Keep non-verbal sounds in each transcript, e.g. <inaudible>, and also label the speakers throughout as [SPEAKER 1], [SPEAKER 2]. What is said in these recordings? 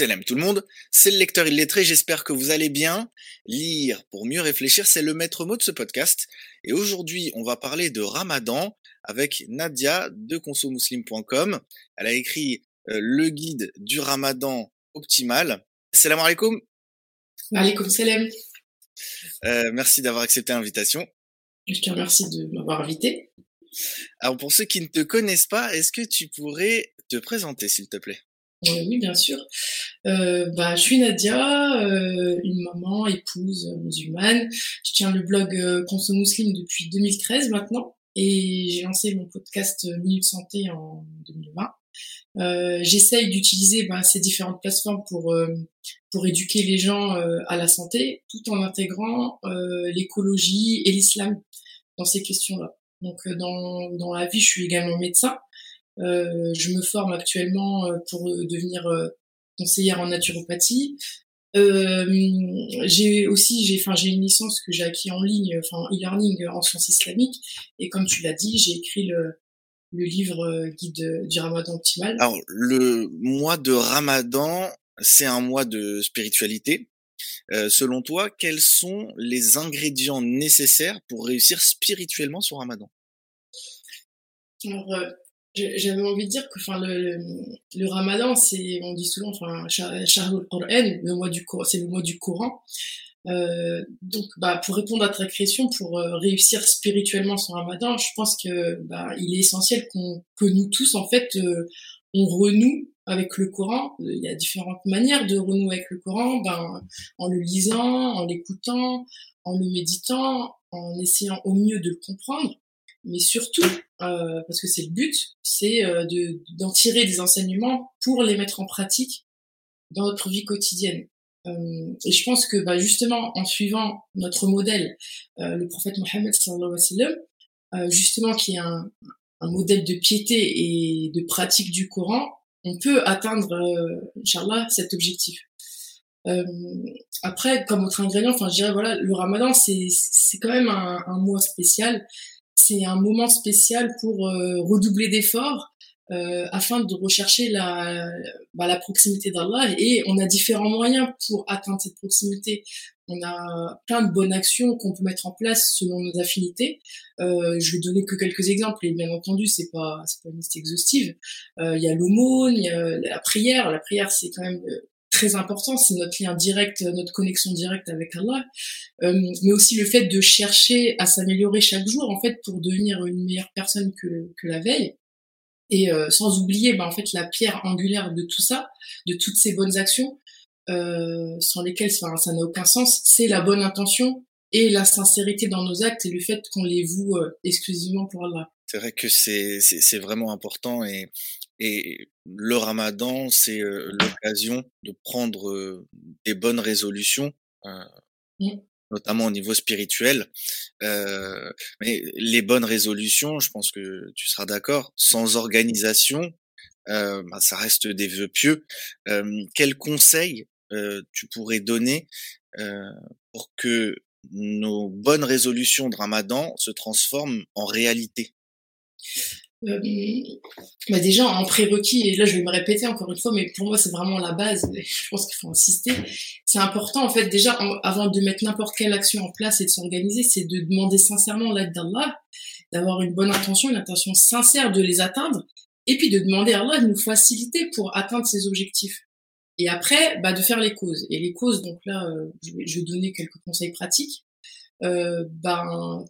[SPEAKER 1] Salam tout le monde, c'est le lecteur illettré, j'espère que vous allez bien. Lire pour mieux réfléchir, c'est le maître mot de ce podcast. Et aujourd'hui, on va parler de Ramadan avec Nadia de consomuslim.com. Elle a écrit euh, le guide du Ramadan optimal. Salam alaikum.
[SPEAKER 2] Alaikum salam.
[SPEAKER 1] Euh, merci d'avoir accepté l'invitation.
[SPEAKER 2] Je te remercie de m'avoir invité.
[SPEAKER 1] Alors pour ceux qui ne te connaissent pas, est-ce que tu pourrais te présenter s'il te plaît?
[SPEAKER 2] Oui, bien sûr. Euh, bah, je suis Nadia, euh, une maman, épouse musulmane. Je tiens le blog euh, depuis 2013 maintenant et j'ai lancé mon podcast Minute Santé en 2020. Euh, J'essaye d'utiliser bah, ces différentes plateformes pour pour éduquer les gens à la santé, tout en intégrant l'écologie et l'islam dans ces questions-là. Donc dans dans la vie, je suis également médecin. Euh, je me forme actuellement euh, pour euh, devenir conseillère en naturopathie. Euh, j'ai aussi j'ai enfin j'ai une licence que j'ai acquis en ligne enfin e-learning en sciences islamiques et comme tu l'as dit j'ai écrit le le livre guide du Ramadan optimal.
[SPEAKER 1] Alors le mois de Ramadan c'est un mois de spiritualité. Euh, selon toi, quels sont les ingrédients nécessaires pour réussir spirituellement sur Ramadan?
[SPEAKER 2] Alors, j'avais envie de dire que enfin le, le, ramadan c'est on dit souvent enfin le mois du c'est le mois du Coran. Euh, donc bah pour répondre à ta question pour euh, réussir spirituellement son ramadan je pense que bah il est essentiel qu'on que nous tous en fait euh, on renoue avec le Coran. Il y a différentes manières de renouer avec le Coran ben en le lisant en l'écoutant en le méditant en essayant au mieux de le comprendre mais surtout, euh, parce que c'est le but, c'est euh, de d'en tirer des enseignements pour les mettre en pratique dans notre vie quotidienne. Euh, et je pense que bah, justement, en suivant notre modèle, euh, le prophète Mohammed euh, justement qui est un, un, modèle de piété et de pratique du Coran, on peut atteindre, euh, Inch'Allah, cet objectif. Euh, après, comme autre ingrédient, enfin, je dirais voilà, le Ramadan, c'est c'est quand même un, un mois spécial c'est un moment spécial pour euh, redoubler d'efforts euh, afin de rechercher la, bah, la proximité d'Allah. Et on a différents moyens pour atteindre cette proximité. On a plein de bonnes actions qu'on peut mettre en place selon nos affinités. Euh, je vais donner que quelques exemples et bien entendu c'est pas c'est pas une liste exhaustive. Euh, il y a l'aumône, il y a la prière. La prière c'est quand même très important, c'est notre lien direct, notre connexion directe avec Allah, euh, mais aussi le fait de chercher à s'améliorer chaque jour, en fait, pour devenir une meilleure personne que, que la veille. Et euh, sans oublier, ben, en fait, la pierre angulaire de tout ça, de toutes ces bonnes actions, euh, sans lesquelles ça n'a aucun sens, c'est la bonne intention et la sincérité dans nos actes et le fait qu'on les voue euh, exclusivement pour Allah.
[SPEAKER 1] C'est vrai que c'est vraiment important et et le Ramadan c'est l'occasion de prendre des bonnes résolutions, mmh. notamment au niveau spirituel. mais les bonnes résolutions, je pense que tu seras d'accord, sans organisation, bah, ça reste des vœux pieux. quels conseils tu pourrais donner pour que nos bonnes résolutions de Ramadan se transforment en réalité?
[SPEAKER 2] Euh, bah déjà en prérequis et là je vais me répéter encore une fois mais pour moi c'est vraiment la base je pense qu'il faut insister c'est important en fait déjà avant de mettre n'importe quelle action en place et de s'organiser c'est de demander sincèrement l'aide d'Allah d'avoir une bonne intention une intention sincère de les atteindre et puis de demander à Allah de nous faciliter pour atteindre ces objectifs et après, bah, de faire les causes. Et les causes, donc là, euh, je, vais, je, vais, donner quelques conseils pratiques. Euh, ben,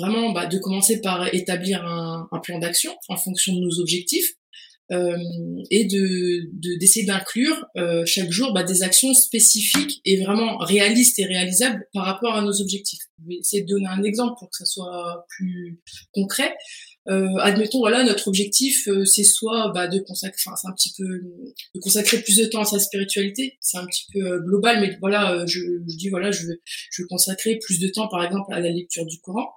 [SPEAKER 2] vraiment, bah, de commencer par établir un, un plan d'action en fonction de nos objectifs. Euh, et de d'essayer d'inclure euh, chaque jour bah, des actions spécifiques et vraiment réalistes et réalisables par rapport à nos objectifs. Je vais essayer de donner un exemple pour que ça soit plus concret. Euh, admettons voilà notre objectif euh, c'est soit bah, de consacrer enfin c'est un petit peu de consacrer plus de temps à sa spiritualité c'est un petit peu euh, global mais voilà je, je, dis voilà je veux je veux consacrer plus de temps par exemple à la lecture du Coran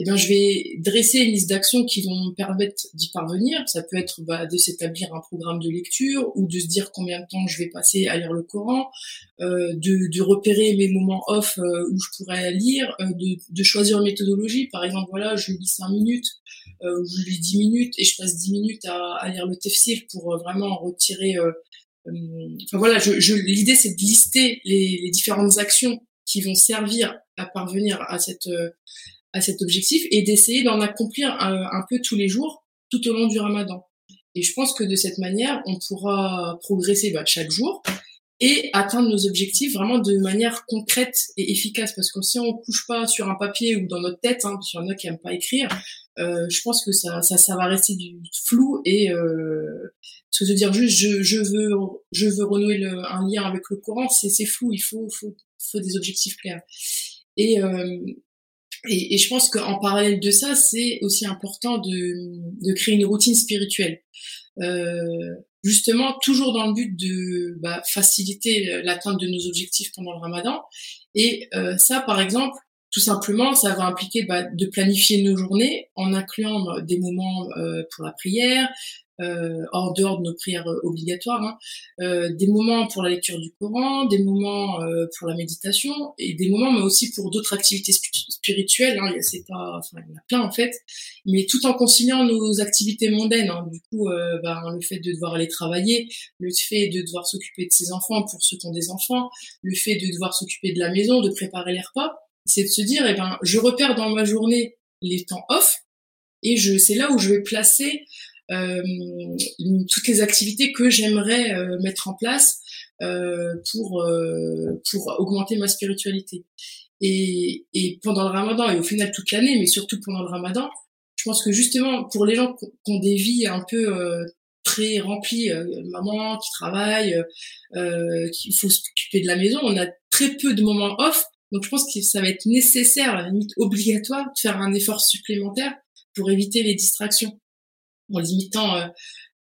[SPEAKER 2] eh bien, je vais dresser une liste d'actions qui vont me permettre d'y parvenir. Ça peut être bah, de s'établir un programme de lecture ou de se dire combien de temps je vais passer à lire le Coran, euh, de, de, repérer mes moments off euh, où je pourrais lire, euh, de, de, choisir une méthodologie. Par exemple, voilà, je lis 5 minutes, euh, je lis 10 minutes et je passe 10 minutes à, à lire le tafsir pour euh, vraiment retirer enfin voilà, je, je l'idée c'est de lister les, les, différentes actions qui vont servir à parvenir à cette à cet objectif et d'essayer d'en accomplir un, peu tous les jours tout au long du Ramadan. Et je pense que de cette manière, on pourra progresser bah, chaque jour et atteindre nos objectifs vraiment de manière concrète et efficace. Parce que si on couche pas sur un papier ou dans notre tête, hein, parce qu'il y en a qui aiment pas écrire, euh, je pense que ça, ça, ça va rester du flou et euh, ce que dire juste je, je veux je veux renouer le, un lien avec le Coran, c'est c'est flou. Il faut faut faut des objectifs clairs. Et euh, et, et, je pense qu'en parallèle de ça, c'est aussi important de, de, créer une routine spirituelle. Euh, justement, toujours dans le but de bah, faciliter l'atteinte de nos objectifs pendant le ramadan. Et euh, ça, par exemple, tout simplement, ça va impliquer bah, de planifier nos journées en incluant bah, des moments euh, pour la prière, euh, en dehors de nos prières euh, obligatoires, hein, euh, des moments pour la lecture du Coran, des moments euh, pour la méditation et des moments mais aussi pour d'autres activités spirituelles. Hein, c'est pas, enfin, il y en a plein en fait, mais tout en conciliant nos activités mondaines. Hein, du coup, euh, bah, le fait de devoir aller travailler, le fait de devoir s'occuper de ses enfants pour ceux qui ont des enfants, le fait de devoir s'occuper de la maison, de préparer les repas, c'est de se dire, eh ben, je repère dans ma journée les temps off et je, c'est là où je vais placer euh, toutes les activités que j'aimerais euh, mettre en place euh, pour pour augmenter ma spiritualité. Et, et pendant le Ramadan et au final toute l'année, mais surtout pendant le Ramadan, je pense que justement pour les gens qui ont des vies un peu très remplies, maman qui travaille, euh, qu'il faut s'occuper de la maison, on a très peu de moments off. Donc je pense que ça va être nécessaire, à la limite obligatoire, de faire un effort supplémentaire pour éviter les distractions en limitant euh,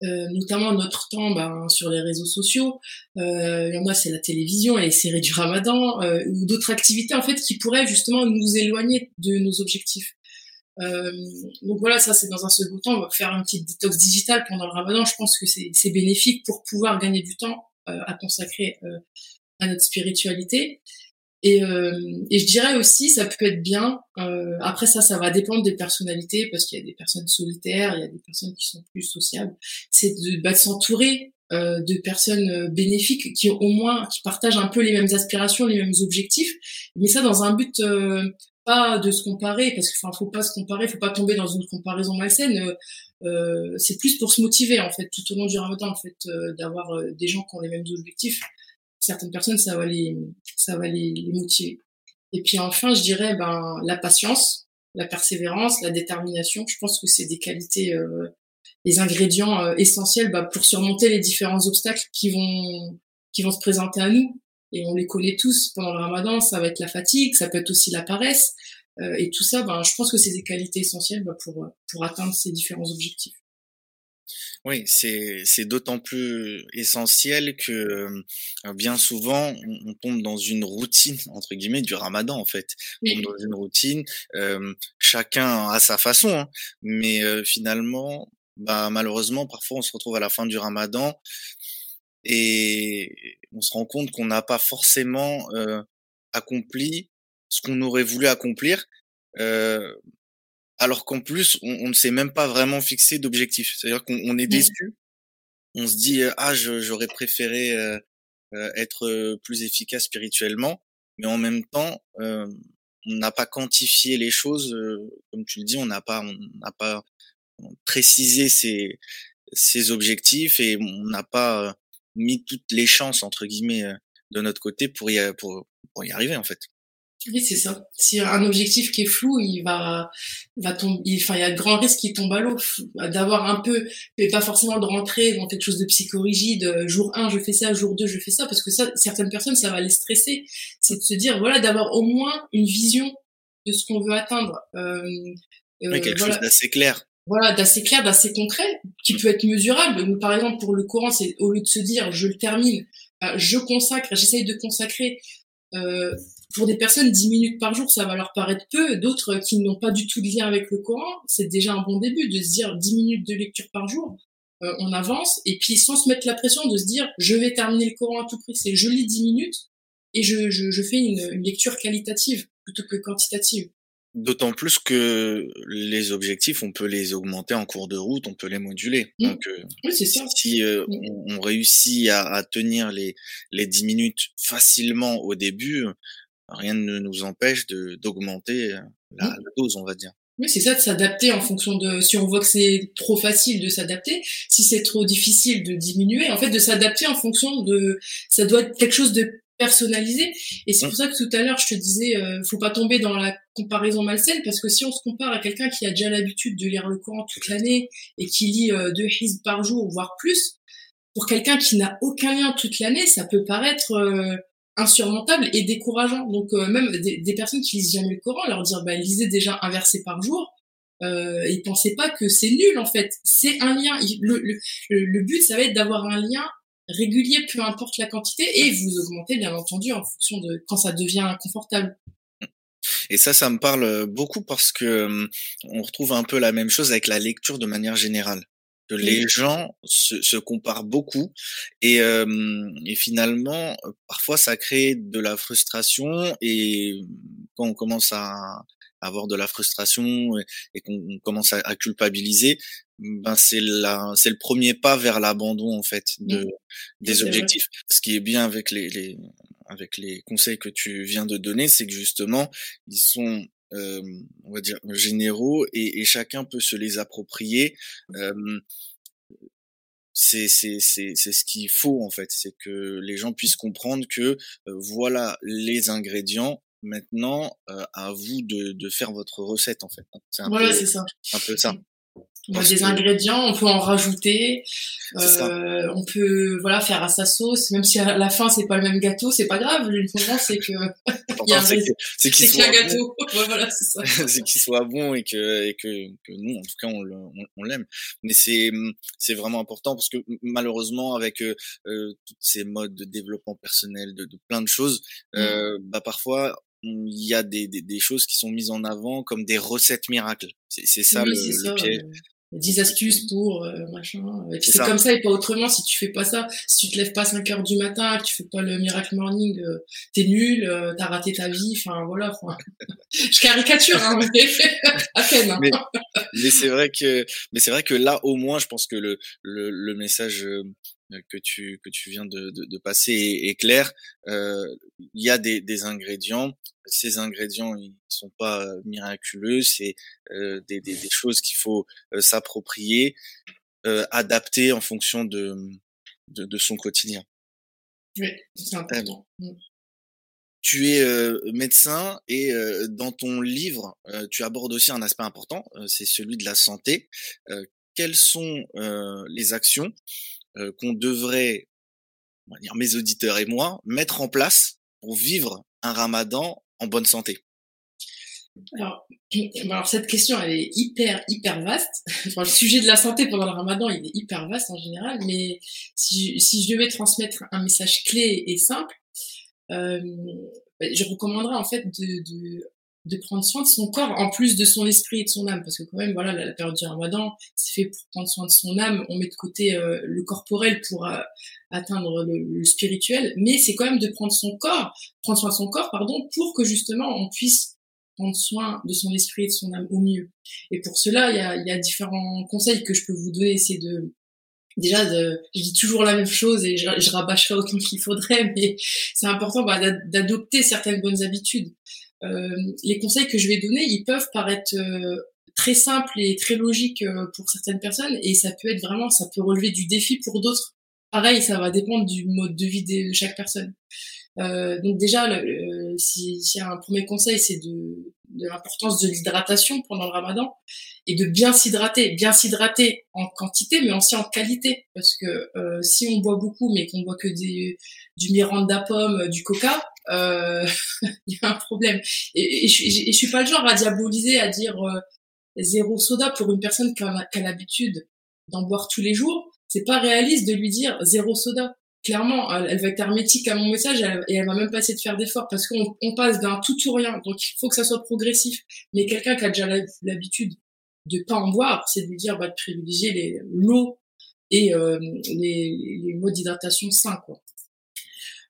[SPEAKER 2] euh, notamment notre temps ben, sur les réseaux sociaux. Euh, il y en a, c'est la télévision et les séries du ramadan, euh, ou d'autres activités en fait qui pourraient justement nous éloigner de nos objectifs. Euh, donc voilà, ça c'est dans un second temps, on va faire un petit détox digital pendant le ramadan. Je pense que c'est bénéfique pour pouvoir gagner du temps à consacrer à notre spiritualité. Et, euh, et je dirais aussi, ça peut être bien. Euh, après ça, ça va dépendre des personnalités parce qu'il y a des personnes solitaires, il y a des personnes qui sont plus sociables. C'est de, bah, de s'entourer euh, de personnes euh, bénéfiques qui au moins qui partagent un peu les mêmes aspirations, les mêmes objectifs. Mais ça dans un but euh, pas de se comparer parce qu'il enfin faut pas se comparer, faut pas tomber dans une comparaison malsaine. Euh, c'est plus pour se motiver en fait tout au long du Ramadan en fait d'avoir des gens qui ont les mêmes objectifs certaines personnes, ça va les, ça va les, les motiver. Et puis enfin, je dirais ben la patience, la persévérance, la détermination. Je pense que c'est des qualités, euh, les ingrédients euh, essentiels bah, pour surmonter les différents obstacles qui vont qui vont se présenter à nous. Et on les connaît tous pendant le Ramadan. Ça va être la fatigue, ça peut être aussi la paresse. Euh, et tout ça, ben, je pense que c'est des qualités essentielles bah, pour pour atteindre ces différents objectifs.
[SPEAKER 1] Oui, c'est c'est d'autant plus essentiel que euh, bien souvent on, tombe dans une routine entre guillemets du Ramadan en fait. On tombe dans une routine, euh, chacun à sa façon, hein, mais euh, finalement, bah malheureusement parfois on se retrouve à la fin du Ramadan et on se rend compte qu'on n'a pas forcément accompli ce qu'on aurait voulu accomplir. Euh, alors qu'en plus, on, ne s'est même pas vraiment fixé d'objectif. C'est-à-dire qu'on est déçu. On se dit ah j'aurais préféré euh, euh, être plus efficace spirituellement, mais en même temps, euh, on n'a pas quantifié les choses, comme tu le dis, on n'a pas on n'a pas précisé ses, ses objectifs et on n'a pas mis toutes les chances entre guillemets de notre côté pour y pour, pour y arriver en fait.
[SPEAKER 2] Oui, c'est ça. Si un objectif qui est flou, il va, va tomber, enfin, il y a de grands risques qu'il tombe à l'eau. D'avoir un peu, mais pas forcément de rentrer dans quelque chose de psychorigide. Euh, jour 1, je fais ça, jour 2, je fais ça, parce que ça, certaines personnes, ça va les stresser. C'est de se dire, voilà, d'avoir au moins une vision de ce qu'on veut atteindre. Euh,
[SPEAKER 1] euh quelque chose d'assez clair.
[SPEAKER 2] Voilà, d'assez clair, d'assez concret, qui peut être mesurable. Par exemple, pour le courant, c'est au lieu de se dire, je le termine, euh, je consacre, j'essaye de consacrer euh, pour des personnes, 10 minutes par jour, ça va leur paraître peu. D'autres qui n'ont pas du tout de lien avec le Coran, c'est déjà un bon début de se dire 10 minutes de lecture par jour. Euh, on avance et puis sans se mettre la pression de se dire je vais terminer le Coran à tout prix. C'est je lis 10 minutes et je, fais une, lecture qualitative plutôt que quantitative.
[SPEAKER 1] D'autant plus que les objectifs, on peut les augmenter en cours de route, on peut les moduler. Mmh. Donc, euh,
[SPEAKER 2] oui, c'est
[SPEAKER 1] si euh, mmh. on, réussit à, à, tenir les, les 10 minutes facilement au début, rien ne nous empêche de d'augmenter la, mmh. la, dose, on va dire.
[SPEAKER 2] Oui, c'est ça, de s'adapter en fonction de... Si on voit que c'est trop facile de s'adapter, si c'est trop difficile de diminuer, en fait, de s'adapter en fonction de... Ça doit être quelque chose de personnalisé. Et c'est pour ça que tout à l'heure, je te disais, euh, faut pas tomber dans la comparaison malsaine, parce que si on se compare à quelqu'un qui a déjà l'habitude de lire le Coran toute l'année et qui lit euh, deux hizb par jour, voire plus, pour quelqu'un qui n'a aucun lien toute l'année, ça peut paraître euh, insurmontable et décourageant. Donc euh, même des, personnes qui lisent jamais le Coran, leur dire, bah, lisez déjà un verset par jour, euh, et pensez pas que c'est nul en fait. C'est un lien. Le, le, le but, ça va être d'avoir un lien régulier, peu importe la quantité, et vous augmentez bien entendu en fonction de quand ça devient confortable.
[SPEAKER 1] Et ça, ça me parle beaucoup parce que on retrouve un peu la même chose avec la lecture de manière générale. Que les gens se, se, comparent beaucoup et, et finalement, parfois, ça crée de la frustration et quand on commence à avoir de la frustration et, qu'on commence à, culpabiliser, ben c'est le premier pas vers l'abandon en fait de mmh. des objectifs. Ce qui est bien avec les, les avec les conseils que tu viens de donner, c'est que justement ils sont euh, on va dire généraux et, et, chacun peut se les approprier. Euh, c'est c'est c'est c'est ce qu'il faut en fait, c'est que les gens puissent comprendre que euh, voilà les ingrédients Maintenant, euh, à vous de, de, faire votre recette en fait.
[SPEAKER 2] C'est voilà, c'est ça.
[SPEAKER 1] Un peu ça.
[SPEAKER 2] On a des ingrédients, on peut en rajouter, euh, on peut voilà faire à sa sauce, même si à la fin c'est pas le même gâteau, c'est pas grave. L'important c'est que <laughs> il y a un,
[SPEAKER 1] c'est qu'il
[SPEAKER 2] soit gâteau. <laughs> voilà, c'est ça. <laughs>
[SPEAKER 1] c'est qu'il soit bon et que et que, que nous en tout cas on, on, l'aime. Mais c'est c'est vraiment important parce que malheureusement avec euh, euh toutes ces modes de développement personnel, de, de plein de choses, mmh. euh, bah parfois il y a des, des, des, choses qui sont mises en avant comme des recettes miracles. C'est ça, le, le, piège.
[SPEAKER 2] 10 astuces pour euh, machin. c'est comme ça et pas autrement. Si tu fais pas ça, si tu te lèves pas à 5 heures du matin, que tu fais pas le miracle morning, euh, t'es nul, euh, t'as raté ta vie. Enfin voilà. <laughs> je caricature, hein, mais <laughs> à peine. Hein.
[SPEAKER 1] Mais, mais c'est vrai que, mais c'est vrai que là au moins, je pense que le le, le message que tu que tu viens de, de, de passer est, clair. Euh, il y a des, des ingrédients. Ces ingrédients, ils sont pas euh, miraculeux. C'est euh, des, des, des, choses qu'il faut euh, s'approprier, euh, adapter en fonction de, de, de son quotidien.
[SPEAKER 2] Oui, c'est important.
[SPEAKER 1] Mm. Tu es euh, médecin et euh, dans ton livre, euh, tu abordes aussi un aspect important, c'est celui de la santé. quelles sont les actions euh, qu'on devrait, on va dire mes auditeurs et moi, mettre en place pour vivre un ramadan en bonne santé
[SPEAKER 2] alors, <clears throat> alors, cette question, elle est hyper, hyper vaste. <laughs> Le sujet de la santé pendant le ramadan, il est hyper vaste en général, mais si, si je devais transmettre un message clé et simple, euh, je recommanderais en fait de, de de prendre soin de son corps en plus de son esprit et de son âme. Parce que quand même voilà la, période du Ramadan c'est fait pour prendre soin de son âme. On met de côté euh, le corporel pour euh, atteindre le, spirituel. Mais c'est quand même de prendre son corps prendre soin de son corps pardon pour que justement on puisse prendre soin de son esprit et de son âme au mieux. Et pour cela il y a, y a différents conseils que je peux vous donner. C'est de déjà de, je dis toujours la même chose et je, je rabâcherai autant qu'il faudrait <laughs> mais c'est important bah, d'adopter certaines bonnes habitudes les conseils que je vais donner, ils peuvent paraître euh, très simples et très logiques euh, pour certaines personnes et ça peut être vraiment, ça peut relever du défi pour d'autres. Pareil, ça va dépendre du mode de vie de chaque personne. Euh, donc déjà, le, si, si un premier conseil, c'est de, de l'importance de l'hydratation pendant le ramadan et de bien s'hydrater, bien s'hydrater en quantité mais aussi en qualité parce que euh, si on boit beaucoup mais qu'on boit que des, du Miranda pomme, du Coca, euh, <laughs> il y a un problème. Et, je, et, suis pas le genre à diaboliser, à dire euh, zéro soda pour une personne qui a, l'habitude d'en boire tous les jours. C'est pas réaliste de lui dire zéro soda clairement, elle, va être hermétique à mon message et elle va même pas essayer de faire d'efforts parce qu'on on passe d'un tout ou rien. Donc, il faut que ça soit progressif. Mais quelqu'un qui a déjà l'habitude de pas en boire, c'est de lui dire, bah, de privilégier l'eau et euh, les, les modes d'hydratation sains, quoi.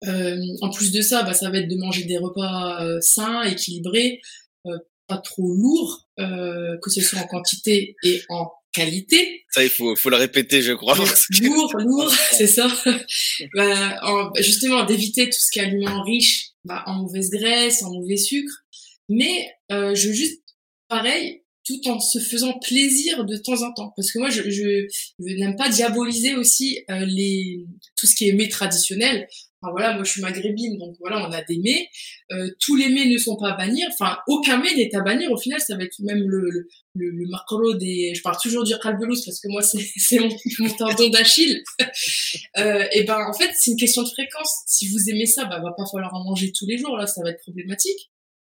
[SPEAKER 2] Euh, en plus de ça, bah, ça va être de manger des repas euh, sains, équilibrés, euh, pas trop lourd, euh, que ce soit en quantité et en qualité.
[SPEAKER 1] Ça, il faut, faut le répéter, je crois.
[SPEAKER 2] Lourd, <laughs> lourd, c'est ça. <laughs> bah, justement, d'éviter tout ce qui est aliments riches bah, en mauvaise graisse, en mauvais sucre. Mais euh, je veux juste, pareil, tout en se faisant plaisir de temps en temps. Parce que moi, je, je, n'aime pas diaboliser aussi euh, les tout ce qui est mets traditionnel. Enfin voilà, moi je suis maghrébine, donc voilà, on a des mets. Euh, tous les mets ne sont pas à bannir. Enfin, aucun mets n'est à bannir. Au final, ça va être même le le, le, des. Je parle toujours du kalbelouz parce que moi <laughs> c'est c'est mon, mon tendon d'Achille. <laughs> euh, et ben en fait, c'est une question de fréquence. Si vous aimez ça, bah va pas falloir en manger tous les jours. Là, ça va être problématique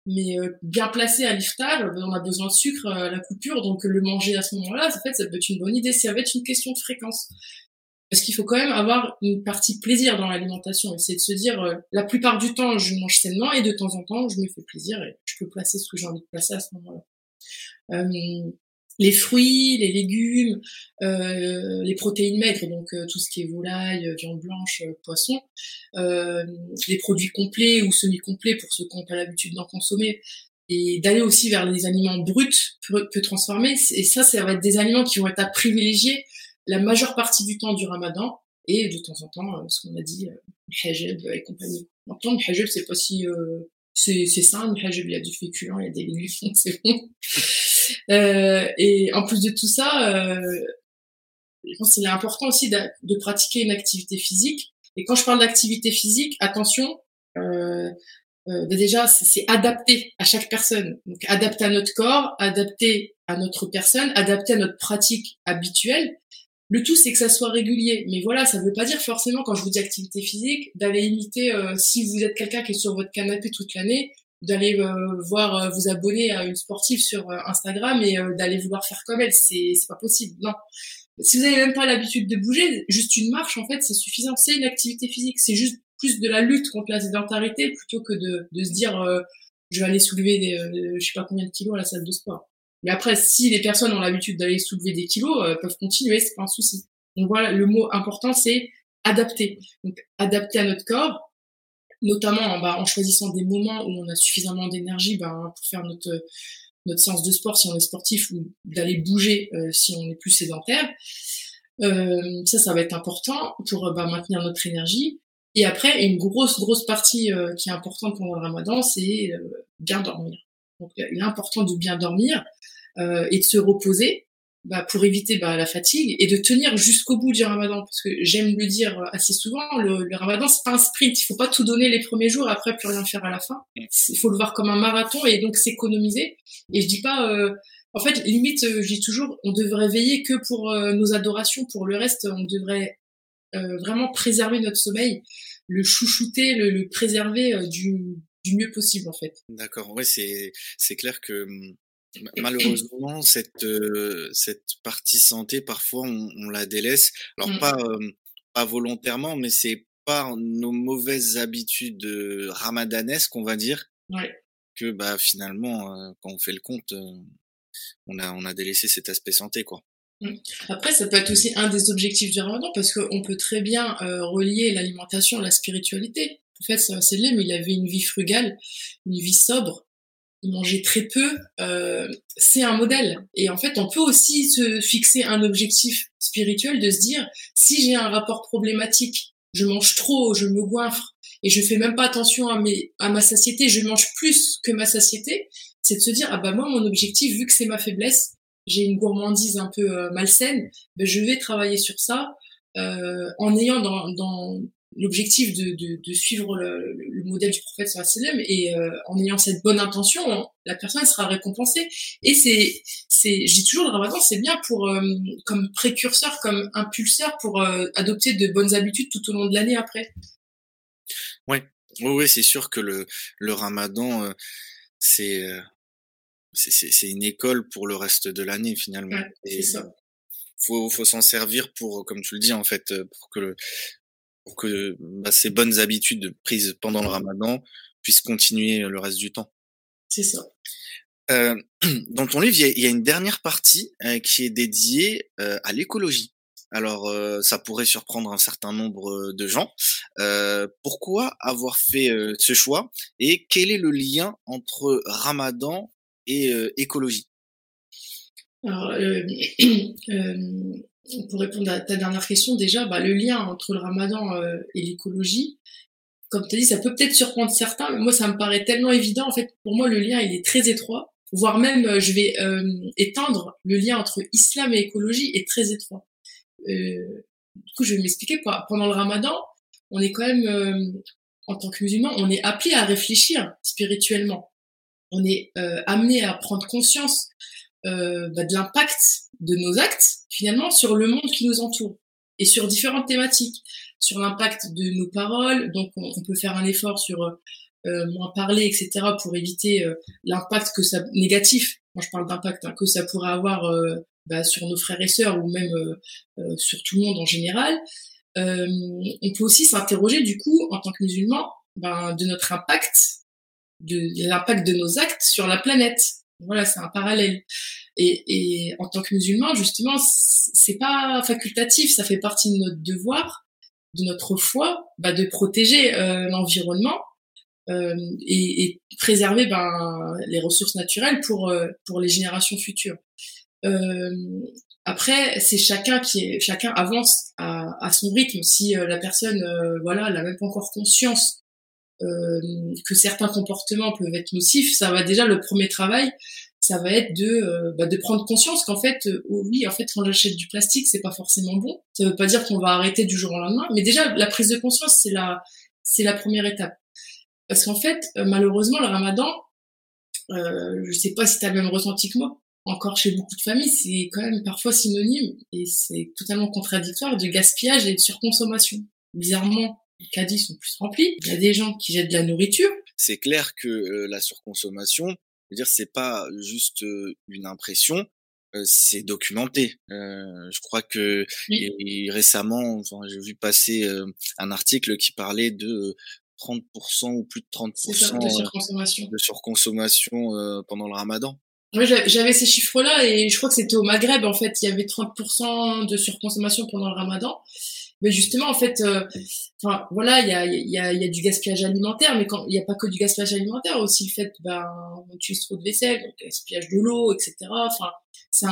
[SPEAKER 2] mais euh, bien placé à l'iftar, euh, on a besoin de sucre euh, à la coupure, donc le manger à ce moment-là, en fait, ça peut être une bonne idée. Ça va être une question de fréquence. Parce qu'il faut quand même avoir une partie plaisir dans l'alimentation. C'est de se dire, la plupart du temps, je mange sainement et de temps en temps, je me fais plaisir et je peux placer ce que j'ai envie de placer à ce moment-là les fruits, les légumes, euh, les protéines maigres, donc euh, tout ce qui est volaille, euh, viande blanche, poisson, les produits complets ou semi-complets pour ceux qui n'ont pas l'habitude d'en consommer, et d'aller aussi vers les aliments bruts peu, peu transformés. Et ça, ça va être des aliments qui vont être à privilégier la majeure partie du temps du ramadan, et de temps en temps, ce qu'on a dit, le hajab et compagnie. Maintenant, le hajab, c'est pas si... c'est sain, le il y a du féculent, il y a des légumes, <laughs> c'est bon. Euh, et en plus de tout ça, euh, je pense qu'il est important aussi de, pratiquer une activité physique. Et quand je parle d'activité physique, attention, euh, euh, déjà c'est adapté à chaque personne. Donc adapté à notre corps, adapté à notre personne, adapté à notre pratique habituelle. Le tout, c'est que ça soit régulier. Mais voilà, ça ne veut pas dire forcément, quand je vous dis activité physique, d'aller imiter, euh, si vous êtes quelqu'un qui est sur votre canapé toute l'année, d'aller euh, voir euh, vous abonner à une sportive sur Instagram et d'aller vouloir faire comme elle. C'est c'est pas possible. Non. Si vous avez même pas l'habitude de bouger juste une marche en fait c'est suffisant. C'est une activité physique. C'est juste plus de la lutte contre la sédentarité plutôt que de de se dire je vais aller soulever des je sais pas combien de kilos à la salle de sport mais après si les personnes ont l'habitude d'aller soulever des kilos peuvent continuer c'est pas un souci donc voilà le mot important c'est adapter donc adapter à notre corps notamment bah, en choisissant des moments où on a suffisamment d'énergie bah, pour faire notre notre séance de sport si on est sportif ou d'aller bouger euh, si on est plus sédentaire. Euh, ça, ça va être important pour bah, maintenir notre énergie. Et après, une grosse, grosse partie euh, qui est importante pendant le ramadan, c'est bien dormir. Donc, il est important de bien dormir et de se reposer bah, pour éviter bah, la fatigue et de tenir jusqu'au bout du ramadan. Parce que j'aime le dire assez souvent le, le ramadan c'est pas un sprint. Il faut pas tout donner les premiers jours après plus rien faire à la fin. Il faut le voir comme un marathon et donc s'économiser. Et je dis pas euh, en fait limite euh, je dis toujours on devrait veiller que pour euh, nos adorations. Pour le reste on devrait vraiment préserver notre sommeil le chouchouter le, le préserver du, du mieux possible en fait.
[SPEAKER 1] D'accord. Ouais c'est c'est clair que hum, Malheureusement, cette, euh, cette partie santé, parfois, on, on la délaisse. Alors, mmh. pas, euh, pas volontairement, mais c'est par nos mauvaises habitudes euh, ramadanesques, on va dire,
[SPEAKER 2] ouais.
[SPEAKER 1] que bah, finalement, quand on fait le compte, on, a, on a délaissé cet aspect santé. quoi.
[SPEAKER 2] Mmh. Après, ça peut être aussi un des objectifs du ramadan, parce qu'on peut très bien relier l'alimentation à la spiritualité. En fait, c'est mais il avait une vie frugale, une vie sobre, il mangeait très peu, euh, c'est un modèle. Et en fait, on peut aussi se fixer un objectif spirituel de se dire, si j'ai un rapport problématique, je mange trop, je me goinfre, et je fais même pas attention à, mes, à ma satiété, je mange plus que ma satiété, c'est de se dire, ah bah moi, mon objectif, vu que c'est ma faiblesse, j'ai une gourmandise un peu euh, malsaine, ben je vais travailler sur ça, euh, en ayant dans, l'objectif de, de, de, suivre le, le, modèle du prophète sallam et euh, en ayant cette bonne intention, la personne sera récompensée. Et c'est, c'est, je dis toujours le ramadan, c'est bien pour euh, comme précurseur, comme impulseur pour euh, adopter de bonnes habitudes tout au long de l'année après.
[SPEAKER 1] Ouais, oui, oui, c'est sûr que le le ramadan, c'est c'est une école pour le reste de l'année finalement.
[SPEAKER 2] Ouais, c'est ça
[SPEAKER 1] faut, faut s'en servir pour, comme tu le dis en fait, pour que le, pour que bah, ces bonnes habitudes prises pendant le ramadan puissent continuer le reste du temps.
[SPEAKER 2] C'est ça.
[SPEAKER 1] Euh, <clears throat> dans ton livre, il y, a, une dernière partie euh, qui est dédiée euh, à l'écologie. Alors, ça pourrait surprendre un certain nombre de gens. Pourquoi avoir fait ce choix et quel est le lien entre Ramadan et écologie?
[SPEAKER 2] Alors, <clears throat> pour répondre à ta dernière question, déjà, bah, le lien entre le ramadan et l'écologie, comme tu as dit, ça peut peut-être surprendre certains, mais moi, ça me paraît tellement évident. En fait, pour moi, le lien, il est très étroit, voire même, je vais étendre le lien entre islam et écologie est très étroit. Euh, du coup, je vais m'expliquer. Pendant le ramadan, on est quand même, euh, en tant que musulman, on est appelé à réfléchir spirituellement. On est euh, amené à prendre conscience euh, bah, de l'impact de nos actes, finalement, sur le monde qui nous entoure et sur différentes thématiques, sur l'impact de nos paroles. Donc, on, peut faire un effort sur euh, moins parler, etc., pour éviter l'impact que ça négatif. Moi, je parle d'impact hein, que ça pourrait avoir bah, sur nos frères et sœurs ou même sur tout le monde en général. Euh, on peut aussi s'interroger du coup en tant que musulman ben, de notre impact, de, l'impact de nos actes sur la planète. Voilà, c'est un parallèle. Et, et, en tant que musulman, justement, c'est pas facultatif, ça fait partie de notre devoir, de notre foi, bah, de protéger euh, l'environnement euh, et, et, préserver ben, les ressources naturelles pour euh, pour les générations futures. Euh, après, c'est chacun qui est, chacun avance à, à son rythme. Si euh, la personne, euh, voilà, n'a même pas encore conscience que certains comportements peuvent être nocifs, ça va déjà le premier travail, ça va être de, bah, de prendre conscience qu'en fait, oh oui, en fait, quand j'achète du plastique, c'est pas forcément bon. Ça veut pas dire qu'on va arrêter du jour au lendemain, mais déjà la prise de conscience, c'est la, c'est la première étape. Parce qu'en fait, malheureusement, le Ramadan, euh, je sais pas si tu as le même ressenti que moi, encore chez beaucoup de familles, c'est quand même parfois synonyme et c'est totalement contradictoire de gaspillage et de surconsommation. Bizarrement, les caddies sont plus remplis. Il y a des gens qui jettent de la nourriture.
[SPEAKER 1] C'est clair que euh, la surconsommation, je veux dire, c'est pas juste euh, une impression, euh, c'est documenté. je crois que récemment, enfin, j'ai vu passer un article qui parlait de 30% ou plus de 30%
[SPEAKER 2] de surconsommation,
[SPEAKER 1] de surconsommation pendant le ramadan.
[SPEAKER 2] Moi, j'avais ces chiffres-là et je crois que c'était au Maghreb, en fait, il y avait 30% de surconsommation pendant le ramadan. Mais justement, en fait, euh, enfin, voilà, il y a, y, a, y a du gaspillage alimentaire, mais quand il n'y a pas que du gaspillage alimentaire, aussi le fait, ben, on utilise trop de vaisselle, donc gaspillage de l'eau, etc. Enfin, c'est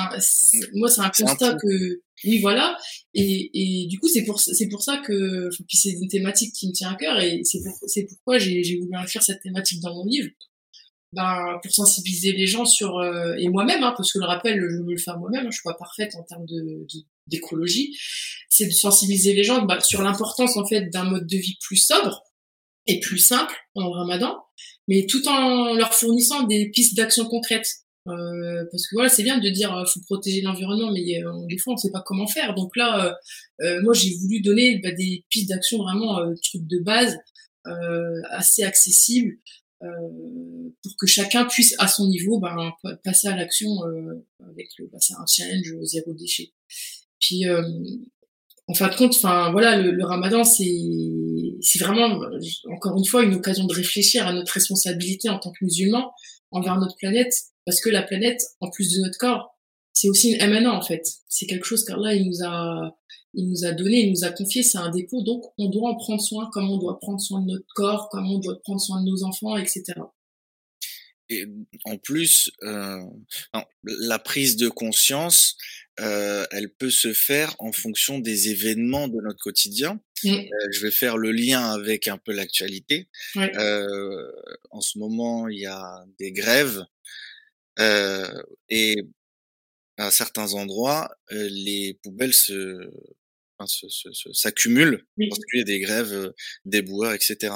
[SPEAKER 2] moi, c'est un constat que, oui, voilà. Et, et du coup, c'est pour, c'est pour ça que, puis c'est une thématique qui me tient à cœur et c'est pour, c'est pourquoi j'ai, j'ai voulu inclure cette thématique dans mon livre ben, pour sensibiliser les gens sur euh, et moi-même hein, parce que le rappel je veux le faire moi-même hein, je suis pas parfaite en termes de d'écologie c'est de sensibiliser les gens ben, sur l'importance en fait d'un mode de vie plus sobre et plus simple en Ramadan mais tout en leur fournissant des pistes d'action concrètes euh, parce que voilà c'est bien de dire euh, faut protéger l'environnement mais euh, des fois on sait pas comment faire donc là moi j'ai voulu donner bah, des pistes d'action vraiment trucs de base assez accessibles euh, pour que chacun puisse à son niveau ben, passer à l'action euh, avec le bah, un challenge zéro déchet. Puis euh, en fin de compte, enfin voilà, le, le Ramadan c'est c'est vraiment encore une fois une occasion de réfléchir à notre responsabilité en tant que musulmans envers notre planète, parce que la planète, en plus de notre corps, c'est aussi une MNA en fait. C'est quelque chose qu'Allah il nous a il nous a donné, il nous a confié, c'est un dépôt, donc on doit en prendre soin comme on doit prendre soin de notre corps, comme on doit prendre soin de nos enfants, etc.
[SPEAKER 1] Et en plus, euh, la prise de conscience, euh, elle peut se faire en fonction des événements de notre quotidien. Euh, je vais faire le lien avec un peu l'actualité. Euh, en ce moment, il y a des grèves euh, et à certains endroits, les poubelles se s'accumulent parce qu'il y a des grèves des boueurs, etc.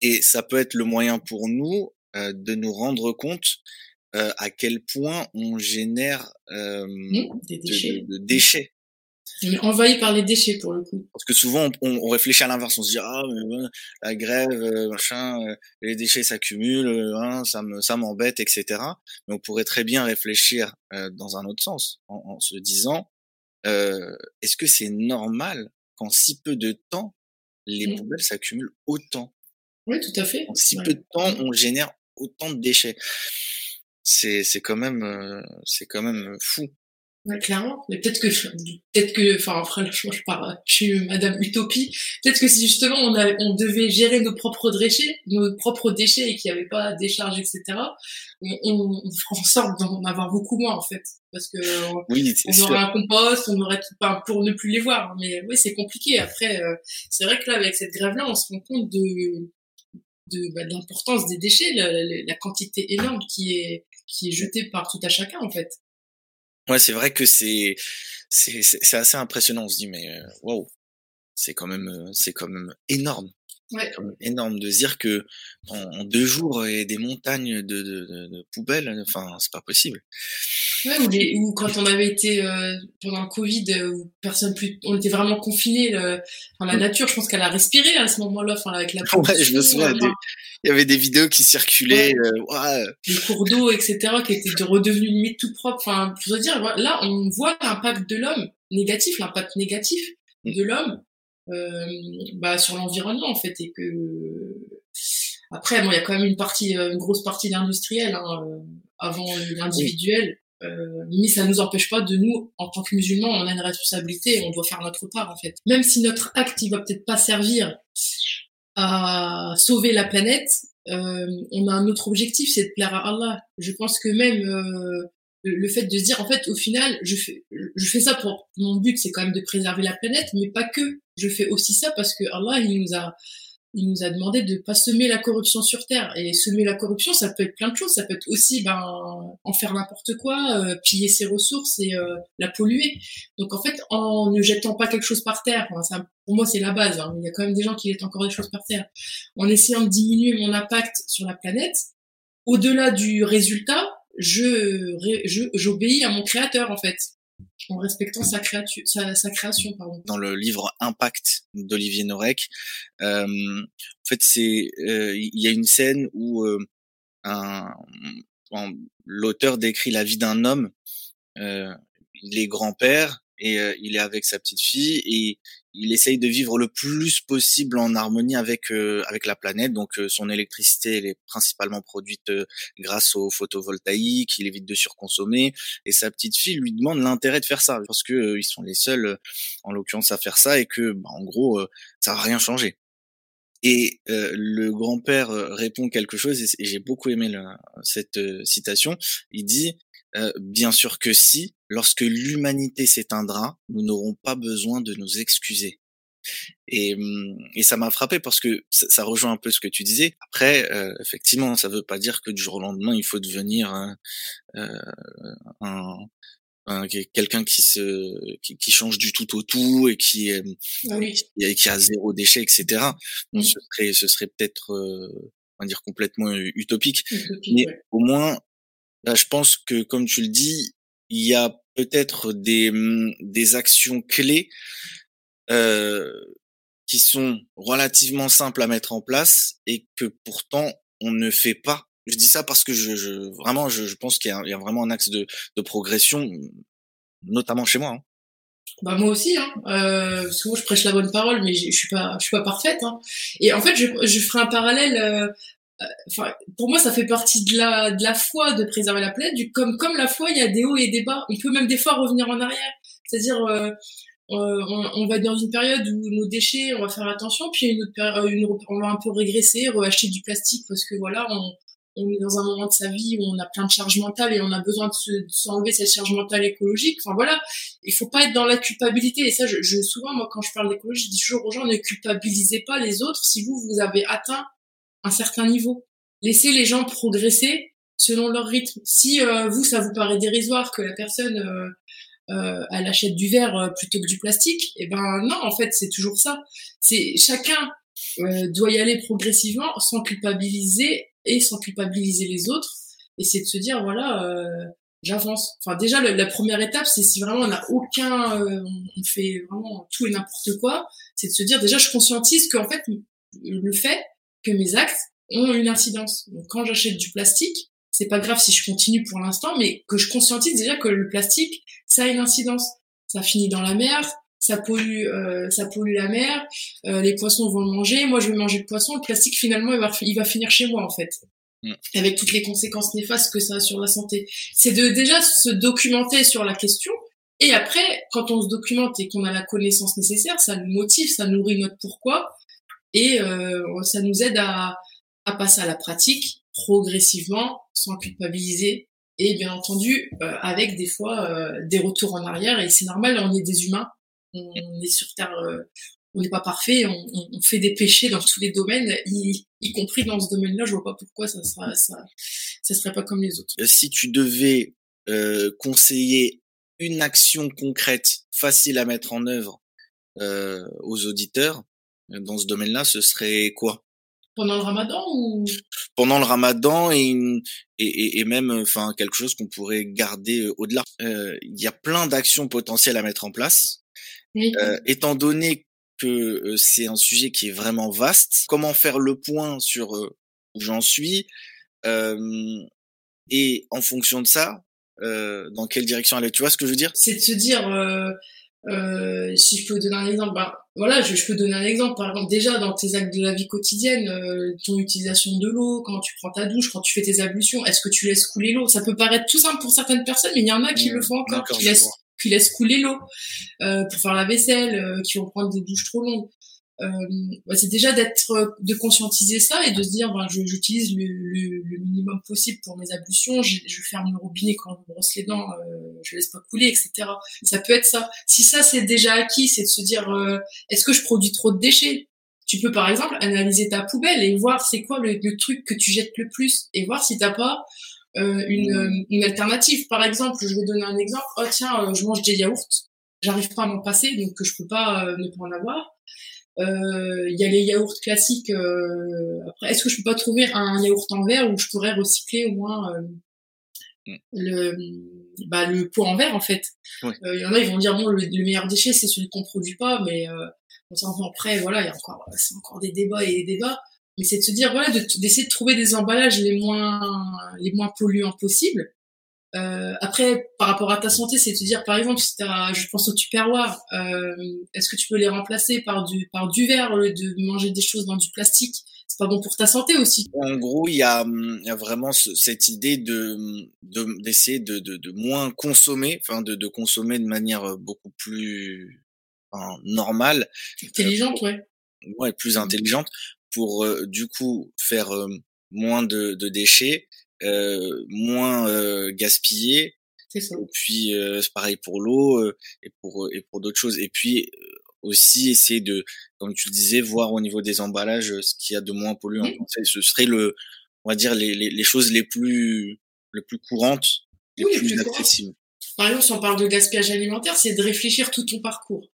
[SPEAKER 1] Et ça peut être le moyen pour nous de nous rendre compte à quel point on génère
[SPEAKER 2] des déchets.
[SPEAKER 1] De, déchets.
[SPEAKER 2] On est envahi par les déchets pour le coup.
[SPEAKER 1] Parce que souvent on, on réfléchit à l'inverse, on se dit ah mais la grève machin, les déchets s'accumulent, hein, ça me ça m'embête etc. Mais on pourrait très bien réfléchir dans un autre sens en, en se disant euh, est-ce que c'est normal qu'en si peu de temps, les mmh. poubelles s'accumulent autant?
[SPEAKER 2] Oui, tout à fait.
[SPEAKER 1] En si peu de temps, on génère autant de déchets? C'est c'est quand même euh, c'est quand même fou.
[SPEAKER 2] Ouais, clairement. Mais peut-être que, peut-être que, enfin, après, je, je, pars, je suis Madame Utopie. Peut-être que si justement on, a, on devait gérer nos propres déchets, nos propres déchets et qu'il n'y avait pas des charges, etc., on, on, on ferait en sorte d'en avoir beaucoup moins, en fait. Parce que,
[SPEAKER 1] oui,
[SPEAKER 2] on aurait un compost, on aurait tout, enfin, pour ne plus les voir. Mais oui, c'est compliqué. Après, euh, c'est vrai que là, avec cette grève-là, on se rend compte de, de, bah, de l'importance des déchets, la, la, la, quantité énorme qui est, qui est jetée par tout à chacun, en fait.
[SPEAKER 1] Ouais, c'est vrai que c'est c'est c'est assez impressionnant. On se dit mais euh, waouh, c'est quand même euh, c'est quand même énorme.
[SPEAKER 2] Ouais.
[SPEAKER 1] énorme de dire que en, deux jours et des montagnes de, de, de, de poubelles, enfin c'est pas possible.
[SPEAKER 2] Ouais, ou, les, ou quand on avait été euh, pendant le Covid, euh, où personne plus, on était vraiment confinés. Enfin, la mm. nature, je pense qu'elle a respiré à ce moment-là, enfin avec la.
[SPEAKER 1] Ouais, je me souviens. Des, il y avait des vidéos qui circulaient. Ouais. Euh, ouais.
[SPEAKER 2] Les cours d'eau, etc., qui étaient redevenus limite tout propres. Enfin, je veux dire, là, on voit l'impact de l'homme négatif, l'impact négatif mm. de l'homme euh, bah, sur l'environnement en fait, et que après, bon, il y a quand même une partie, une grosse partie d'industriel hein, avant l'individuel. Euh, mais ça nous empêche pas de nous, en tant que musulmans, on a une responsabilité on doit faire notre part en fait. Même si notre acte il va peut-être pas servir à sauver la planète, euh, on a un autre objectif, c'est de plaire à Allah. Je pense que même euh, le fait de se dire en fait au final je fais je fais ça pour mon but c'est quand même de préserver la planète mais pas que je fais aussi ça parce que Allah il nous a il nous a demandé de pas semer la corruption sur terre. Et semer la corruption, ça peut être plein de choses. Ça peut être aussi ben en faire n'importe quoi, euh, piller ses ressources et euh, la polluer. Donc en fait, en ne jetant pas quelque chose par terre, ça, pour moi c'est la base. Hein, il y a quand même des gens qui jettent encore des choses par terre. En essayant de diminuer mon impact sur la planète, au-delà du résultat, je j'obéis à mon créateur en fait en respectant sa, création.
[SPEAKER 1] Dans le livre Impact d'Olivier Norek, euh, fait, euh, il y a une scène où euh, l'auteur décrit la vie d'un homme. Il est grand-père et euh, il est avec sa petite fille et il essaye de vivre le plus possible en harmonie avec euh, avec la planète. Donc euh, son électricité elle est principalement produite grâce au photovoltaïque, il évite de surconsommer et sa petite fille lui demande l'intérêt de faire ça parce que ils sont les seuls en l'occurrence à faire ça et que bah, en gros ça va rien changer. Et euh, le grand-père répond quelque chose, et j'ai beaucoup aimé cette citation. Il dit euh, bien sûr que si, lorsque l'humanité s'éteindra, nous n'aurons pas besoin de nous excuser. Et, hum, et ça m'a frappé parce que ça, ça, rejoint un peu ce que tu disais. Après, euh, effectivement, ça veut pas dire que du jour au lendemain, il faut devenir un, euh, un, un quelqu'un qui se qui, qui, change du tout au tout et qui, euh, oui. qui, qui, a zéro déchet, etc. Bon, ce serait ce serait peut-être euh, on va dire complètement utopique, utopique mais ouais. au moins Là, je pense que, comme tu le dis, il y a peut-être des, mmh, des actions clés euh, qui sont relativement simples à mettre en place et que pourtant on ne fait pas. Je dis ça parce que je, je vraiment, je, je pense qu'il y, y, a vraiment un axe de, de progression, notamment chez moi. Hein.
[SPEAKER 2] Bah moi aussi, hein. Euh, souvent je prêche la bonne parole, mais je suis pas, je suis pas parfaite. Hein. Et en fait, je, je ferai un parallèle euh, enfin, pour moi, ça fait partie de la, de la foi de préserver la planète. Du, comme, comme la foi, il y a des hauts et des bas. On peut même des fois revenir en arrière. C'est-à-dire, euh, on, on, va être dans une période où nos déchets, on va faire attention, puis une autre période, une, on va un peu régresser, acheter du plastique parce que voilà, on, on est dans un moment de sa vie où on a plein de charges mentales et on a besoin de, s'enlever cette charge mentale écologique. Enfin voilà, il faut pas être dans la culpabilité. Et ça, je, je souvent, moi, quand je parle d'écologie, je dis toujours aux gens ne culpabilisez pas les autres si vous vous avez atteint un certain niveau. Laissez les gens progresser selon leur rythme. Si euh, vous, ça vous paraît dérisoire que la personne euh, euh, elle achète du verre euh, plutôt que du plastique, eh ben non, en fait, c'est toujours ça. C'est chacun euh, doit y aller progressivement, sans culpabiliser et sans culpabiliser les autres. Et c'est de se dire voilà, euh, j'avance. Enfin déjà, la, la première étape, c'est si vraiment on n'a aucun, on fait vraiment tout et n'importe quoi, c'est de se dire déjà je conscientise qu'en fait le fait que mes actes ont une incidence. Donc quand j'achète du plastique, c'est pas grave si je continue pour l'instant, mais que je conscientise déjà que le plastique, ça a une incidence. Ça finit dans la mer, ça pollue, euh, ça pollue la mer, euh, les poissons vont le manger, moi je vais manger le poisson, le plastique finalement il va, il va finir chez moi en fait. Mm. Avec toutes les conséquences néfastes que ça a sur la santé. C'est de déjà se documenter sur la question, Et après, quand on se documente et qu'on a la connaissance nécessaire, ça nous motive, ça nourrit notre pourquoi et euh, ça nous aide à, à passer à la pratique progressivement, sans culpabiliser et bien entendu euh, avec des fois euh, des retours en arrière. Et c'est normal, on est des humains, on, est sur Terre, euh, on n'est pas parfait, on, on, fait des péchés dans tous les domaines, y, y compris dans ce domaine-là. Je vois pas pourquoi ça sera ça, ça serait pas comme les autres.
[SPEAKER 1] Si tu devais conseiller une action concrète, facile à mettre en œuvre aux auditeurs dans ce domaine-là, ce serait quoi?
[SPEAKER 2] Pendant le ramadan ou?
[SPEAKER 1] Pendant le ramadan et, et, et, même enfin quelque chose qu'on pourrait garder au-delà. Il y a plein d'actions potentielles à mettre en place. Euh, étant donné que c'est un sujet qui est vraiment vaste, comment faire le point sur où j'en suis et en fonction de ça, dans quelle direction aller? Tu vois ce que je veux dire?
[SPEAKER 2] C'est de se dire euh, si je peux donner un exemple, bah, voilà, je, je, peux donner un exemple. Par exemple, déjà dans tes actes de la vie quotidienne, euh, ton utilisation de l'eau, quand tu prends ta douche, quand tu fais tes ablutions, est-ce que tu laisses couler l'eau? Ça peut paraître tout simple pour certaines personnes, mais il y en a qui mmh, le font encore, qui laissent, qui laissent couler l'eau euh, pour faire la vaisselle, euh, qui vont prendre des douches trop longues. Euh, bah, c'est déjà d'être euh, de conscientiser ça et de se dire ben, j'utilise le, le, le, minimum possible pour mes ablutions. Je, je ferme le robinet quand je brosse les dents euh, je laisse pas couler etc ça peut être ça. Si ça c'est déjà acquis c'est de se dire euh, est-ce que je produis trop de déchets? Tu peux par exemple analyser ta poubelle et voir c'est quoi le, le, truc que tu jettes le plus et voir si t'as pas euh, une, une alternative. Par exemple je vais donner un exemple. Oh tiens je mange des yaourts. J'arrive pas à m'en passer donc je peux pas ne pas en avoir. euh, il y a les yaourts classiques. Euh, après, est-ce que je peux pas trouver un yaourt en verre où je pourrais recycler au moins euh, mm. le bah, le pot en verre en fait? Il y en a, ils vont dire bon, le, meilleur déchet c'est celui qu'on produit pas, mais après voilà, il y a encore c'est encore des débats et des débats. Mais c'est de se dire voilà, d'essayer de, de trouver des emballages les moins les moins polluants possibles euh, après, par rapport à ta santé, c'est de te dire, par exemple, si as, je pense au tupperware, euh, est-ce que tu peux les remplacer par du par du verre au lieu de manger des choses dans du plastique? C'est pas bon pour ta santé aussi.
[SPEAKER 1] En gros, il y a, y a vraiment cette idée de d'essayer de, de, de, moins consommer, enfin de, de consommer de manière beaucoup plus enfin, normale,
[SPEAKER 2] intelligente, ouais.
[SPEAKER 1] Ouais, plus intelligente pour euh, du coup faire euh, moins de, de déchets euh, moins euh, gaspillé.
[SPEAKER 2] C'est ça.
[SPEAKER 1] Et puis euh, c'est pareil pour l'eau et pour et pour d'autres choses. Et puis aussi essayer de, comme tu le disais, voir au niveau des emballages ce qu'il y a de moins polluant. Ce serait le, on va dire les, les, les choses les plus les plus courantes, les plus, accessibles.
[SPEAKER 2] Par exemple, si on parle de gaspillage alimentaire, c'est de réfléchir tout ton parcours.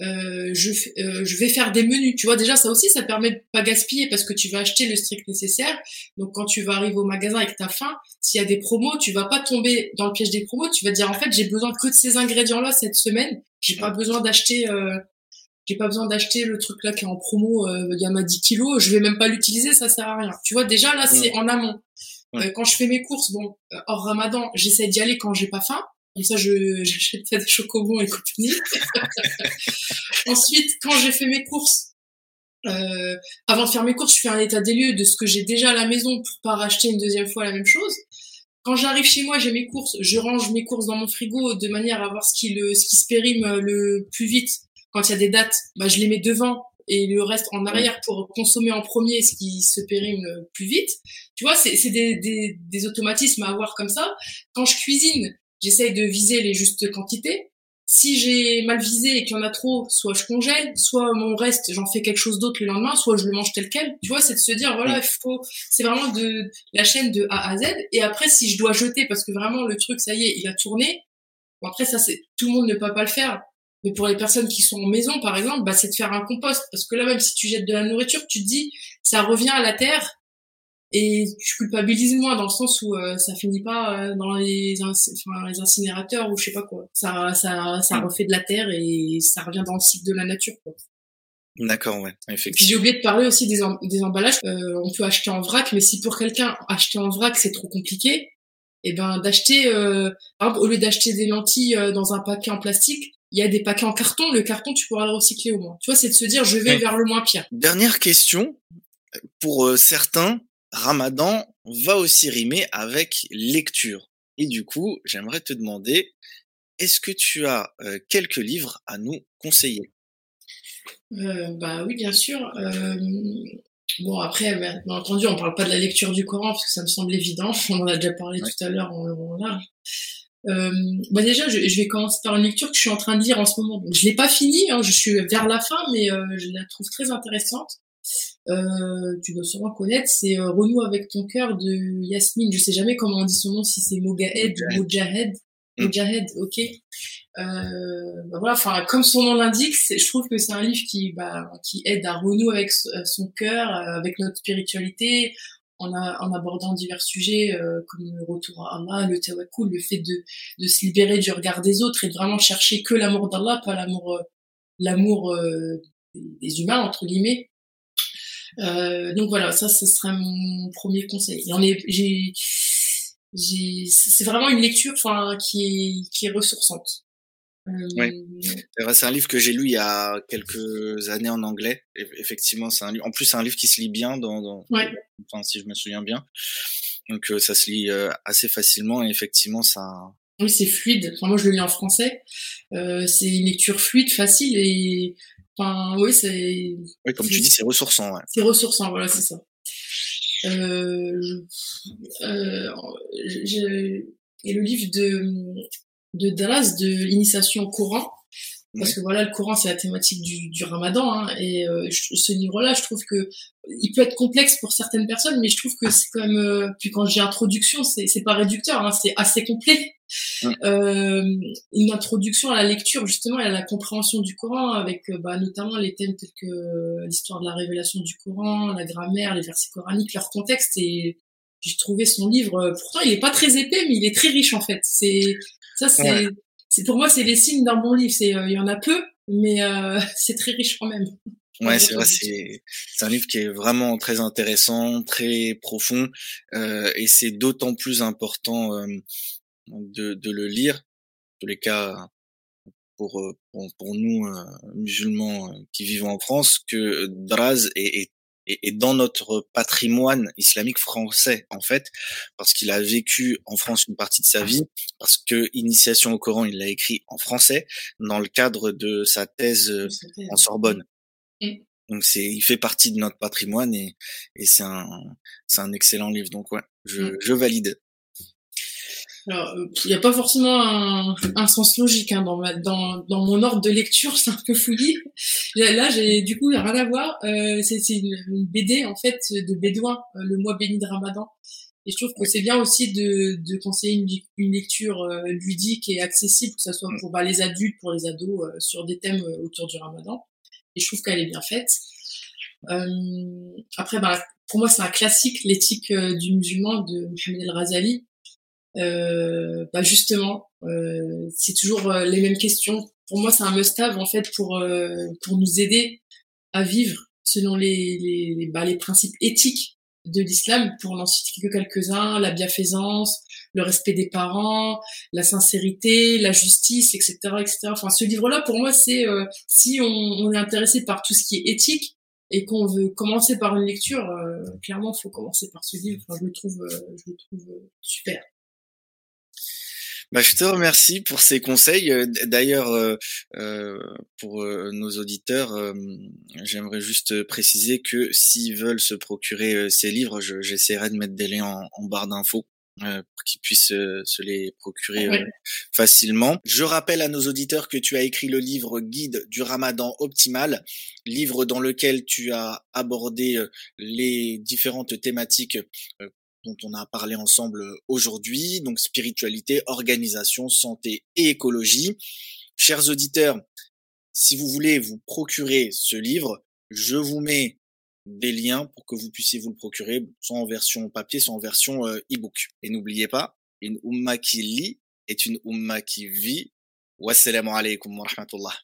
[SPEAKER 2] Euh, je, euh, je vais faire des menus. Tu vois, déjà, ça aussi, ça permet de pas gaspiller parce que tu vas acheter le strict nécessaire. Donc, quand tu vas arriver au magasin avec ta faim, s'il y a des promos, tu vas pas tomber dans le piège des promos. Tu vas dire, en fait, j'ai besoin que de ces ingrédients-là cette semaine. J'ai pas besoin d'acheter, euh, j'ai pas besoin d'acheter le truc là qui est en promo, euh, il y en a 10 kilos. Je vais même pas l'utiliser, ça sert à rien. Tu vois, déjà, là, c'est en amont. Euh, quand je fais mes courses, bon, hors ramadan, j'essaie d'y aller quand j'ai pas faim. Comme ça, je, <laughs> j'achète pas des chocobons et compagnie. <laughs> Ensuite, quand j'ai fait mes courses, euh, avant de faire mes courses, je fais un état des lieux de ce que j'ai déjà à la maison pour pas racheter une deuxième fois la même chose. Quand j'arrive chez moi, j'ai mes courses, je range mes courses dans mon frigo de manière à voir ce qui le, ce qui se périme le plus vite. Quand il y a des dates, bah, je les mets devant et le reste en arrière pour consommer en premier ce qui se périme plus vite. Tu vois, c'est, c'est des, des, des automatismes à avoir comme ça. Quand je cuisine, j'essaye de viser les justes quantités. Si j'ai mal visé et qu'il y en a trop, soit je congèle, soit mon reste, j'en fais quelque chose d'autre le lendemain, soit je le mange tel quel. Tu vois, c'est de se dire, voilà, il faut, c'est vraiment de la chaîne de A à Z. Et après, si je dois jeter parce que vraiment le truc, ça y est, il a tourné. Bon, après, ça, c'est, tout le monde ne peut pas le faire. Mais pour les personnes qui sont en maison, par exemple, bah, c'est de faire un compost. Parce que là, même si tu jettes de la nourriture, tu te dis, ça revient à la terre et je culpabilise moins dans le sens où euh, ça finit pas euh, dans les, incinérateurs ou je sais pas quoi. Ça, ça, ça mm. refait de la terre et ça revient dans le cycle de la nature. Quoi.
[SPEAKER 1] D'accord, ouais, effectivement.
[SPEAKER 2] J'ai oublié de parler aussi des, des emballages. Euh, on peut acheter en vrac, mais si pour quelqu'un acheter en vrac c'est trop compliqué, et eh ben d'acheter, euh, au lieu d'acheter des lentilles dans un paquet en plastique, il y a des paquets en carton. Le carton, tu pourras le recycler au moins. Tu vois, c'est de se dire, je vais vers le moins pire.
[SPEAKER 1] Dernière question pour certains Ramadan va aussi rimer avec lecture. Et du coup, j'aimerais te demander, est-ce que tu as quelques livres à nous conseiller?
[SPEAKER 2] Bah oui, bien sûr. Bon, après, bien entendu, on parle pas de la lecture du Coran parce que ça me semble évident. <laughs> On en a déjà parlé tout à l'heure en, en large. Euh, bah déjà, je, je, vais commencer par une lecture que je suis en train de lire en ce moment. Donc, je l'ai pas fini, hein, je suis vers la fin, mais euh, je la trouve très intéressante. Euh, tu dois sûrement connaître, c'est euh, Renoue avec ton cœur de Yasmine. Je sais jamais comment on dit son nom, si c'est Mogahed ou Mojahed. Mm. Mojahed, ok. Euh, bah voilà, enfin comme son nom l'indique, je trouve que c'est un livre qui, bah, qui aide à renouer avec son cœur, avec notre spiritualité, en, en abordant divers sujets euh, comme le retour à Allah, le tawakkul, le fait de, de se libérer du regard des autres et de vraiment chercher que l'amour d'Allah, pas l'amour euh, l'amour euh, des humains entre guillemets. Donc voilà, ça ce serait mon premier conseil. j'ai j'ai c'est vraiment une lecture enfin qui est qui est ressourçante.
[SPEAKER 1] Oui. C'est un livre que j'ai lu il y a quelques années en anglais. Effectivement, c'est un livre. En plus, c'est un livre qui se lit bien, dans, dans... Enfin, si je me souviens bien. Donc, ça se lit assez facilement et effectivement, ça.
[SPEAKER 2] Oui, c'est fluide. Enfin, moi, je le lis en français. Euh, c'est une lecture fluide, facile et. Enfin, oui, c'est.
[SPEAKER 1] Oui, comme tu dis, c'est ressourçant. Ouais.
[SPEAKER 2] C'est ressourçant, voilà, c'est ça. Euh, euh, et le livre de de Dallas de l'initiation au Coran parce que voilà le Coran c'est la thématique du, du Ramadan hein, et euh, ce livre-là je trouve que il peut être complexe pour certaines personnes mais je trouve que c'est quand même euh, puis quand j'ai introduction c'est c'est pas réducteur hein, c'est assez complet. Euh, une introduction à la lecture justement et à la compréhension du Coran avec euh, bah, notamment les thèmes tels que l'histoire de la révélation du Coran la grammaire les versets coraniques leur contexte et j'ai trouvé son livre pourtant il est pas très épais mais il est très riche en fait. C'est ça, c'est, c'est pour moi, c'est les signes d'un bon livre. C'est, euh, il y en a peu, mais euh, <laughs> c'est très riche quand même.
[SPEAKER 1] Ouais, c'est vrai, c'est, c'est un livre qui est vraiment très intéressant, très profond, euh, et c'est d'autant plus important euh, de, de le lire. Tous les cas, pour, pour, pour nous musulmans qui vivons en France, que Draz est, est et, dans notre patrimoine islamique français en fait, parce qu'il a vécu en France une partie de sa vie, parce que Initiation au Coran, il l'a écrit en français dans le cadre de sa thèse euh, en Sorbonne. Donc c'est, il fait partie de notre patrimoine et, et c'est un, c'est un excellent livre. Donc ouais, je, mm. je valide.
[SPEAKER 2] Alors, il n'y a pas forcément un, un sens logique hein, dans, ma, dans, dans mon ordre de lecture, <laughs> c'est un peu fouillis. Là, j'ai du coup rien à voir. Euh, c'est une, une, BD en fait de Bédouin, euh, le mois béni de Ramadan. Et je trouve que c'est bien aussi de, de conseiller une, une lecture euh, ludique et accessible, que ce soit pour bah, les adultes, pour les ados, euh, sur des thèmes autour du Ramadan. Et je trouve qu'elle est bien faite. après, bah, pour moi, c'est un classique, l'éthique du musulman de Mohamed El Razali euh, bah justement, euh, c'est toujours euh, les mêmes questions. Pour moi, c'est un must-have en fait pour euh, pour nous aider à vivre selon les les, bah, les principes éthiques de l'islam. Pour n'en citer que quelques-uns, la bienfaisance, le respect des parents, la sincérité, la justice, etc., etc. Enfin, ce livre-là, pour moi, c'est si on, est intéressé par tout ce qui est éthique et qu'on veut commencer par une lecture, euh, clairement, faut commencer par ce livre. Enfin, je le trouve, je le trouve super.
[SPEAKER 1] Bah, je te remercie pour ces conseils. Euh, d'ailleurs, euh, euh, pour nos auditeurs, j'aimerais juste préciser que s'ils veulent se procurer ces livres, j'essaierai de mettre des liens en, barre d'infos pour qu'ils puissent se les procurer facilement. Je rappelle à nos auditeurs que tu as écrit le livre Guide du Ramadan optimal, livre dans lequel tu as abordé les différentes thématiques dont on a parlé ensemble aujourd'hui, donc spiritualité, organisation, santé et écologie. Chers auditeurs, si vous voulez vous procurer ce livre, je vous mets des liens pour que vous puissiez vous le procurer, soit en version papier, soit en version euh, e-book. Et n'oubliez pas, une umma qui lit est une umma qui vit. Wassalamu alaikum wa rahmatullah.